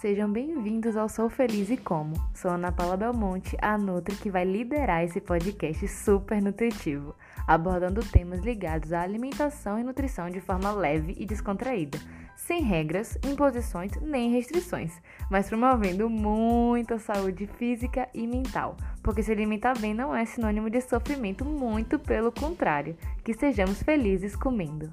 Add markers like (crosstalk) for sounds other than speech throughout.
Sejam bem-vindos ao Sou Feliz e Como. Sou Ana Paula Belmonte, a Nutri que vai liderar esse podcast super nutritivo, abordando temas ligados à alimentação e nutrição de forma leve e descontraída, sem regras, imposições nem restrições, mas promovendo muita saúde física e mental, porque se alimentar bem não é sinônimo de sofrimento, muito pelo contrário, que sejamos felizes comendo.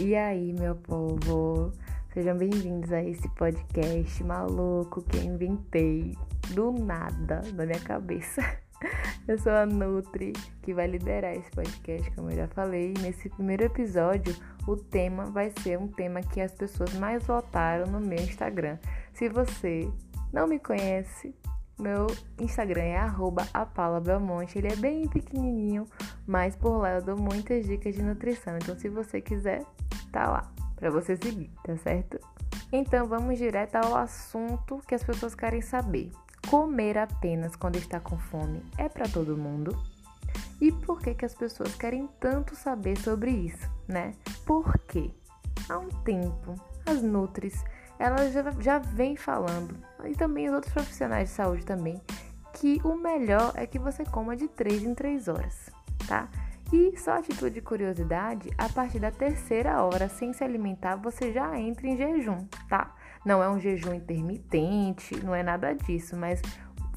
E aí, meu povo? Sejam bem-vindos a esse podcast maluco que eu inventei do nada na minha cabeça. (laughs) Eu sou a Nutri, que vai liderar esse podcast, como eu já falei. Nesse primeiro episódio, o tema vai ser um tema que as pessoas mais votaram no meu Instagram. Se você não me conhece, meu Instagram é @apalabelmonte. Ele é bem pequenininho, mas por lá eu dou muitas dicas de nutrição. Então, se você quiser, tá lá para você seguir, tá certo? Então vamos direto ao assunto que as pessoas querem saber. Comer apenas quando está com fome é para todo mundo? E por que que as pessoas querem tanto saber sobre isso, né? Porque há um tempo as nutris elas já, já vem falando, e também os outros profissionais de saúde também, que o melhor é que você coma de 3 em 3 horas, tá? E só a título de curiosidade, a partir da terceira hora sem se alimentar, você já entra em jejum, tá? Não é um jejum intermitente, não é nada disso, mas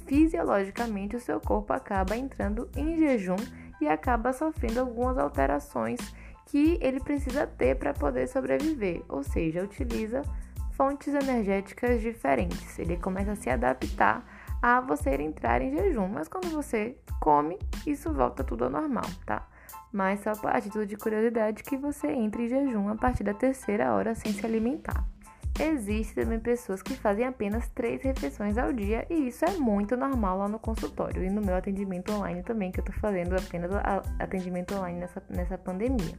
fisiologicamente o seu corpo acaba entrando em jejum e acaba sofrendo algumas alterações que ele precisa ter para poder sobreviver, ou seja, utiliza fontes energéticas diferentes. Ele começa a se adaptar a você entrar em jejum, mas quando você come, isso volta tudo ao normal, tá? Mas só a título de curiosidade que você entre em jejum a partir da terceira hora sem se alimentar. Existem também pessoas que fazem apenas três refeições ao dia e isso é muito normal lá no consultório e no meu atendimento online também, que eu tô fazendo apenas atendimento online nessa, nessa pandemia,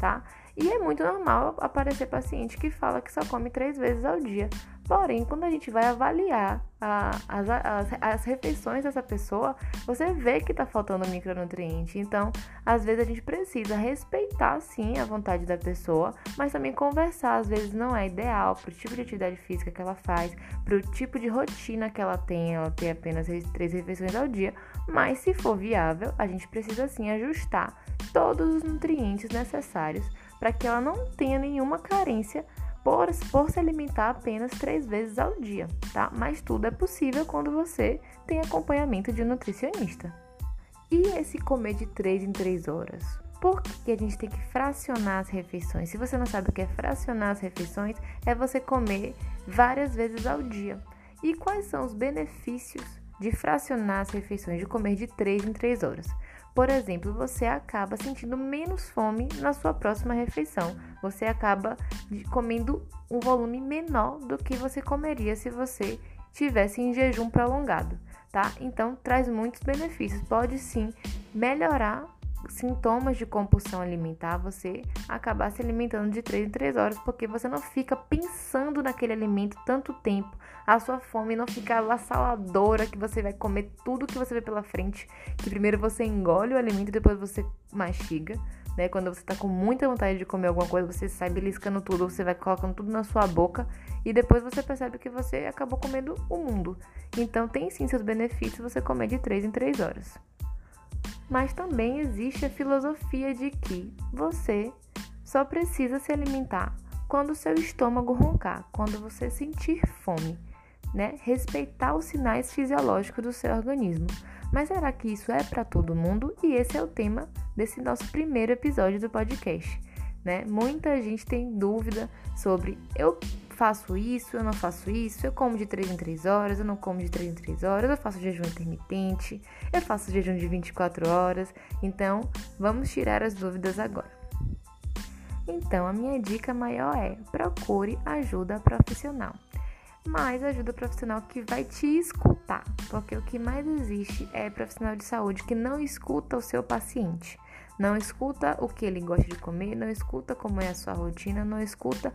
tá? E é muito normal aparecer paciente que fala que só come três vezes ao dia. Porém, quando a gente vai avaliar a, as, as, as, refeições dessa pessoa, você vê que está faltando micronutriente. Então, às vezes a gente precisa respeitar sim a vontade da pessoa, mas também conversar. Às vezes não é ideal para o tipo de atividade física que ela faz, para o tipo de rotina que ela tem, ela tem apenas três refeições ao dia. Mas se for viável, a gente precisa sim ajustar todos os nutrientes necessários para que ela não tenha nenhuma carência por, por se alimentar apenas três vezes ao dia, tá? Mas tudo é possível quando você tem acompanhamento de um nutricionista. E esse comer de três em três horas? Por que a gente tem que fracionar as refeições? Se você não sabe o que é fracionar as refeições, é você comer várias vezes ao dia. E quais são os benefícios de fracionar as refeições, de comer de 3 em 3 horas? Por exemplo, você acaba sentindo menos fome na sua próxima refeição. Você acaba comendo um volume menor do que você comeria se você tivesse em jejum prolongado, tá? Então, traz muitos benefícios. Pode sim melhorar sintomas de compulsão alimentar, você acabar se alimentando de 3 em 3 horas, porque você não fica pensando naquele alimento tanto tempo, a sua fome não fica avassaladora que você vai comer tudo que você vê pela frente, que primeiro você engole o alimento e depois você mastiga. Né? Quando você tá com muita vontade de comer alguma coisa, você sai beliscando tudo, você vai colocando tudo na sua boca e depois você percebe que você acabou comendo o mundo. Então tem sim seus benefícios você comer de 3 em 3 horas. Mas também existe a filosofia de que você só precisa se alimentar quando seu estômago roncar, quando você sentir fome, né? Respeitar os sinais fisiológicos do seu organismo. Mas será que isso é para todo mundo? E esse é o tema desse nosso primeiro episódio do podcast, né? Muita gente tem dúvida sobre eu faço isso, eu não faço isso, eu como de 3 em 3 horas, eu não como de 3 em 3 horas, eu faço jejum intermitente, eu faço jejum de 24 horas. Então, vamos tirar as dúvidas agora. Então, a minha dica maior é: procure ajuda profissional. Mas ajuda profissional que vai te escutar, porque o que mais existe é profissional de saúde que não escuta o seu paciente. Não escuta o que ele gosta de comer, não escuta como é a sua rotina, não escuta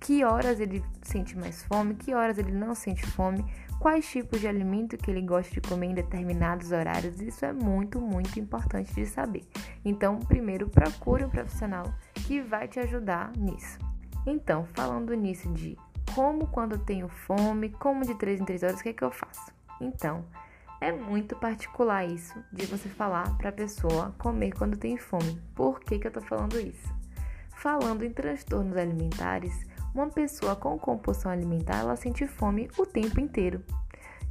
que horas ele sente mais fome, que horas ele não sente fome, quais tipos de alimento que ele gosta de comer em determinados horários. Isso é muito, muito importante de saber. Então, primeiro, procure um profissional que vai te ajudar nisso. Então, falando nisso de como quando tenho fome, como de 3 em 3 horas, o que, é que eu faço? Então, é muito particular isso de você falar para a pessoa comer quando tem fome. Por que, que eu tô falando isso? Falando em transtornos alimentares, uma pessoa com compulsão alimentar, ela sente fome o tempo inteiro.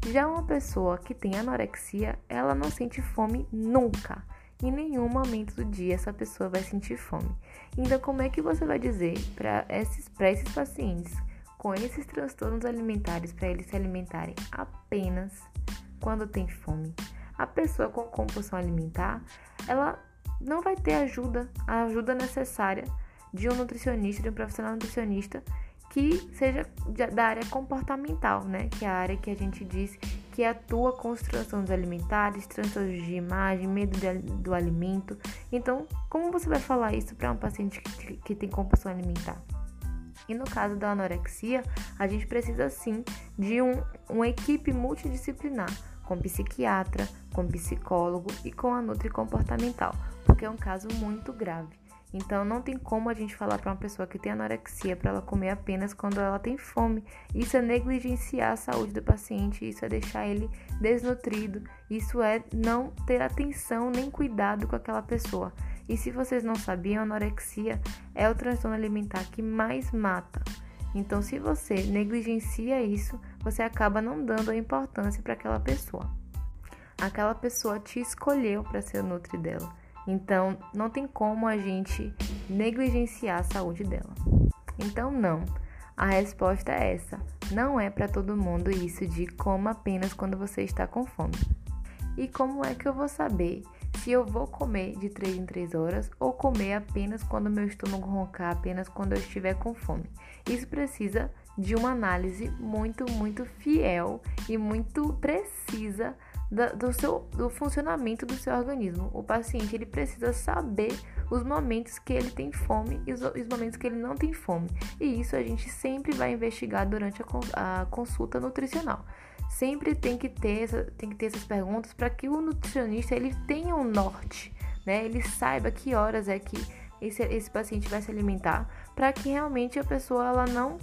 Já uma pessoa que tem anorexia, ela não sente fome nunca. Em nenhum momento do dia essa pessoa vai sentir fome. Então, como é que você vai dizer para esses, esses pacientes com esses transtornos alimentares para eles se alimentarem apenas quando tem fome? A pessoa com compulsão alimentar, ela não vai ter ajuda, a ajuda necessária de um nutricionista, de um profissional nutricionista que seja da área comportamental, né? Que é a área que a gente diz que atua com os transtornos alimentares, transtornos de imagem, medo de, do alimento. Então, como você vai falar isso para um paciente que, que tem compulsão alimentar? E no caso da anorexia, a gente precisa sim de um, uma equipe multidisciplinar, com psiquiatra, com psicólogo e com a nutri comportamental, porque é um caso muito grave. Então não tem como a gente falar para uma pessoa que tem anorexia para ela comer apenas quando ela tem fome. Isso é negligenciar a saúde do paciente, isso é deixar ele desnutrido, isso é não ter atenção nem cuidado com aquela pessoa. E se vocês não sabiam, anorexia é o transtorno alimentar que mais mata. Então, se você negligencia isso, você acaba não dando a importância para aquela pessoa. Aquela pessoa te escolheu para ser o nutri dela. Então, não tem como a gente negligenciar a saúde dela. Então, não. A resposta é essa. Não é para todo mundo isso de coma apenas quando você está com fome. E como é que eu vou saber se eu vou comer de 3 em 3 horas ou comer apenas quando meu estômago roncar, apenas quando eu estiver com fome? Isso precisa de uma análise muito, muito fiel e muito precisa do, seu, do funcionamento do seu organismo. O paciente ele precisa saber os momentos que ele tem fome e os, os momentos que ele não tem fome. E isso a gente sempre vai investigar durante a consulta nutricional. Sempre tem que ter, essa, tem que ter essas perguntas para que o nutricionista ele tenha um norte, né? Ele saiba que horas é que esse, esse paciente vai se alimentar, para que realmente a pessoa ela não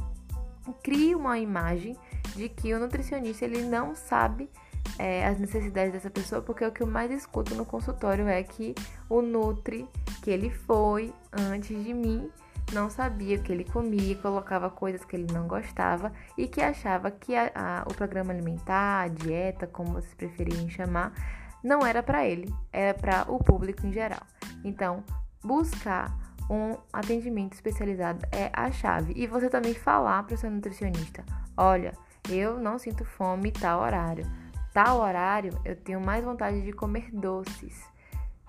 crie uma imagem de que o nutricionista ele não sabe é, as necessidades dessa pessoa, porque o que eu mais escuto no consultório é que o Nutri, que ele foi antes de mim, não sabia o que ele comia, colocava coisas que ele não gostava e que achava que a, a, o programa alimentar, a dieta, como vocês preferirem chamar, não era para ele, era para o público em geral. Então, buscar um atendimento especializado é a chave. E você também falar para o seu nutricionista: olha, eu não sinto fome tal horário Tal horário eu tenho mais vontade de comer doces.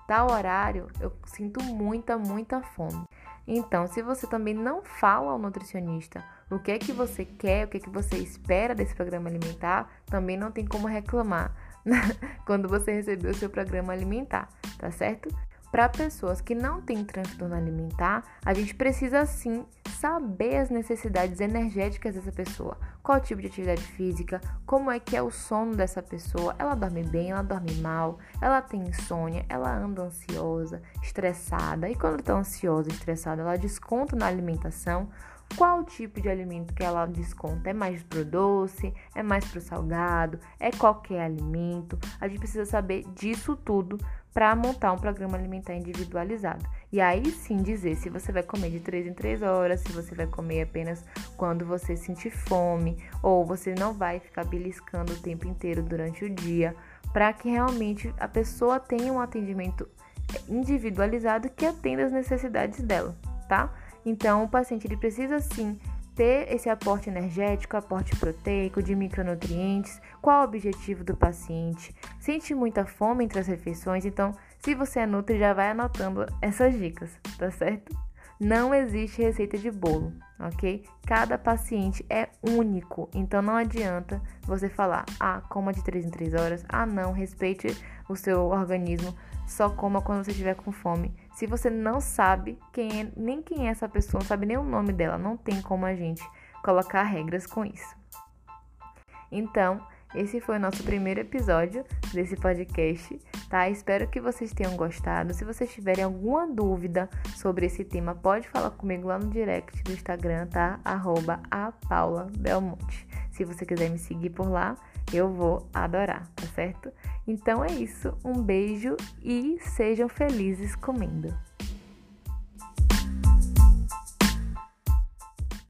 Tal horário eu sinto muita, muita fome. Então, se você também não fala ao nutricionista o que é que você quer, o que é que você espera desse programa alimentar, também não tem como reclamar (laughs) quando você receber o seu programa alimentar, tá certo? Para pessoas que não têm transtorno alimentar, a gente precisa sim saber as necessidades energéticas dessa pessoa. Qual tipo de atividade física, como é que é o sono dessa pessoa, ela dorme bem, ela dorme mal, ela tem insônia, ela anda ansiosa, estressada. E quando está ansiosa, estressada, ela desconta na alimentação. Qual tipo de alimento que ela desconta? É mais pro doce? É mais pro salgado? É qualquer alimento? A gente precisa saber disso tudo para montar um programa alimentar individualizado. E aí sim dizer se você vai comer de 3 em 3 horas, se você vai comer apenas quando você sentir fome, ou você não vai ficar beliscando o tempo inteiro durante o dia, para que realmente a pessoa tenha um atendimento individualizado que atenda às necessidades dela, tá? Então o paciente ele precisa sim ter esse aporte energético, aporte proteico, de micronutrientes, qual o objetivo do paciente, sente muita fome entre as refeições, então se você é nutri já vai anotando essas dicas, tá certo? Não existe receita de bolo, ok? Cada paciente é único, então não adianta você falar, ah, coma de 3 em 3 horas, ah, não, respeite o seu organismo, só coma quando você estiver com fome. Se você não sabe quem é, nem quem é essa pessoa, não sabe nem o nome dela, não tem como a gente colocar regras com isso. Então, esse foi o nosso primeiro episódio desse podcast, tá? Espero que vocês tenham gostado. Se vocês tiverem alguma dúvida sobre esse tema, pode falar comigo lá no direct do Instagram, tá? Arroba a Paula Belmonte. Se você quiser me seguir por lá, eu vou adorar, tá certo? Então é isso. Um beijo e sejam felizes comendo.